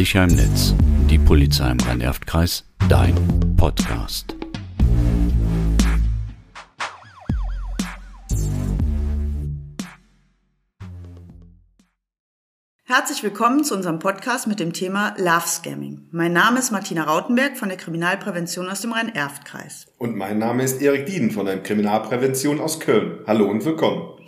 Sicher im Netz. Die Polizei im Rhein-Erft-Kreis. Dein Podcast. Herzlich willkommen zu unserem Podcast mit dem Thema Love Scamming. Mein Name ist Martina Rautenberg von der Kriminalprävention aus dem Rhein-Erft-Kreis. Und mein Name ist Erik Dieden von der Kriminalprävention aus Köln. Hallo und willkommen.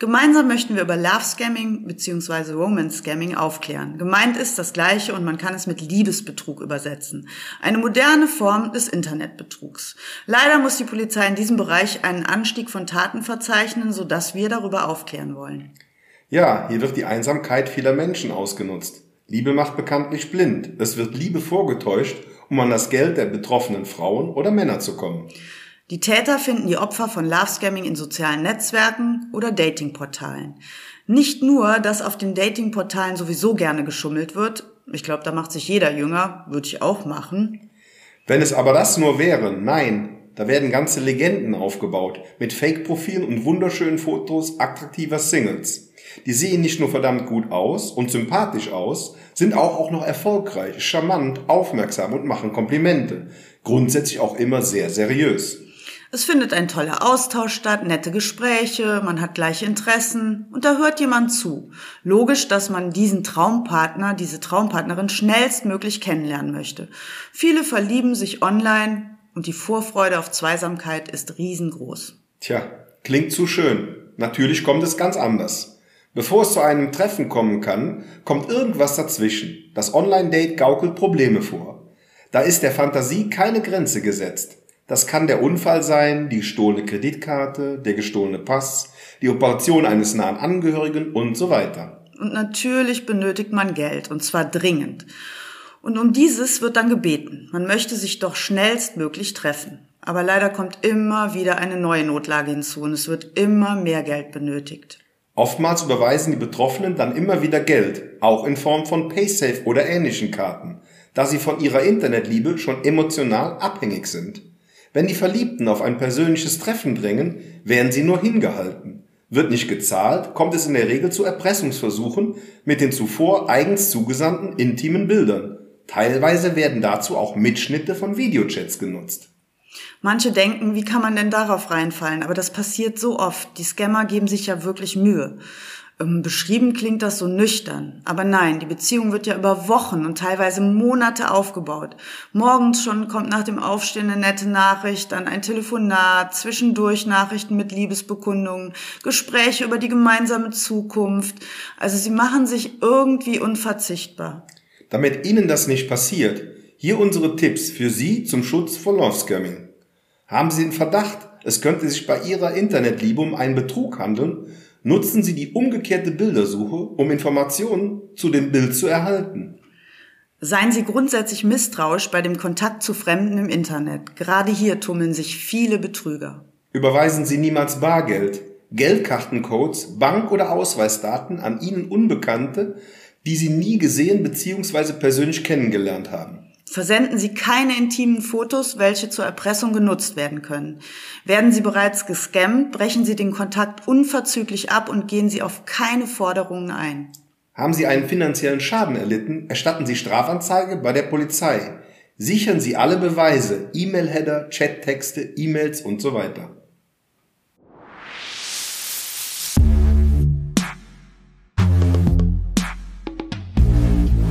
Gemeinsam möchten wir über Love Scamming bzw. Romance Scamming aufklären. Gemeint ist das Gleiche und man kann es mit Liebesbetrug übersetzen. Eine moderne Form des Internetbetrugs. Leider muss die Polizei in diesem Bereich einen Anstieg von Taten verzeichnen, sodass wir darüber aufklären wollen. Ja, hier wird die Einsamkeit vieler Menschen ausgenutzt. Liebe macht bekanntlich blind. Es wird Liebe vorgetäuscht, um an das Geld der betroffenen Frauen oder Männer zu kommen. Die Täter finden die Opfer von Love Scamming in sozialen Netzwerken oder Datingportalen. Nicht nur, dass auf den Datingportalen sowieso gerne geschummelt wird. Ich glaube, da macht sich jeder jünger, würde ich auch machen. Wenn es aber das nur wäre, nein, da werden ganze Legenden aufgebaut mit Fake-Profilen und wunderschönen Fotos attraktiver Singles. Die sehen nicht nur verdammt gut aus und sympathisch aus, sind auch, auch noch erfolgreich, charmant, aufmerksam und machen Komplimente. Grundsätzlich auch immer sehr seriös. Es findet ein toller Austausch statt, nette Gespräche, man hat gleiche Interessen und da hört jemand zu. Logisch, dass man diesen Traumpartner, diese Traumpartnerin schnellstmöglich kennenlernen möchte. Viele verlieben sich online und die Vorfreude auf Zweisamkeit ist riesengroß. Tja, klingt zu schön. Natürlich kommt es ganz anders. Bevor es zu einem Treffen kommen kann, kommt irgendwas dazwischen. Das Online-Date gaukelt Probleme vor. Da ist der Fantasie keine Grenze gesetzt. Das kann der Unfall sein, die gestohlene Kreditkarte, der gestohlene Pass, die Operation eines nahen Angehörigen und so weiter. Und natürlich benötigt man Geld, und zwar dringend. Und um dieses wird dann gebeten. Man möchte sich doch schnellstmöglich treffen. Aber leider kommt immer wieder eine neue Notlage hinzu und es wird immer mehr Geld benötigt. Oftmals überweisen die Betroffenen dann immer wieder Geld, auch in Form von Paysafe oder ähnlichen Karten, da sie von ihrer Internetliebe schon emotional abhängig sind. Wenn die Verliebten auf ein persönliches Treffen drängen, werden sie nur hingehalten. Wird nicht gezahlt, kommt es in der Regel zu Erpressungsversuchen mit den zuvor eigens zugesandten intimen Bildern. Teilweise werden dazu auch Mitschnitte von Videochats genutzt. Manche denken, wie kann man denn darauf reinfallen? Aber das passiert so oft. Die Scammer geben sich ja wirklich Mühe. Ähm, beschrieben klingt das so nüchtern, aber nein, die Beziehung wird ja über Wochen und teilweise Monate aufgebaut. Morgens schon kommt nach dem Aufstehen eine nette Nachricht, dann ein Telefonat, zwischendurch Nachrichten mit Liebesbekundungen, Gespräche über die gemeinsame Zukunft. Also sie machen sich irgendwie unverzichtbar. Damit Ihnen das nicht passiert, hier unsere Tipps für Sie zum Schutz vor Love Scamming. Haben Sie den Verdacht, es könnte sich bei Ihrer Internetliebe um einen Betrug handeln, nutzen Sie die umgekehrte Bildersuche, um Informationen zu dem Bild zu erhalten. Seien Sie grundsätzlich misstrauisch bei dem Kontakt zu Fremden im Internet. Gerade hier tummeln sich viele Betrüger. Überweisen Sie niemals Bargeld, Geldkartencodes, Bank- oder Ausweisdaten an Ihnen Unbekannte, die Sie nie gesehen bzw. persönlich kennengelernt haben. Versenden Sie keine intimen Fotos, welche zur Erpressung genutzt werden können. Werden Sie bereits gescammt, brechen Sie den Kontakt unverzüglich ab und gehen Sie auf keine Forderungen ein. Haben Sie einen finanziellen Schaden erlitten, erstatten Sie Strafanzeige bei der Polizei. Sichern Sie alle Beweise, E-Mail-Header, Chat-Texte, E-Mails und so weiter.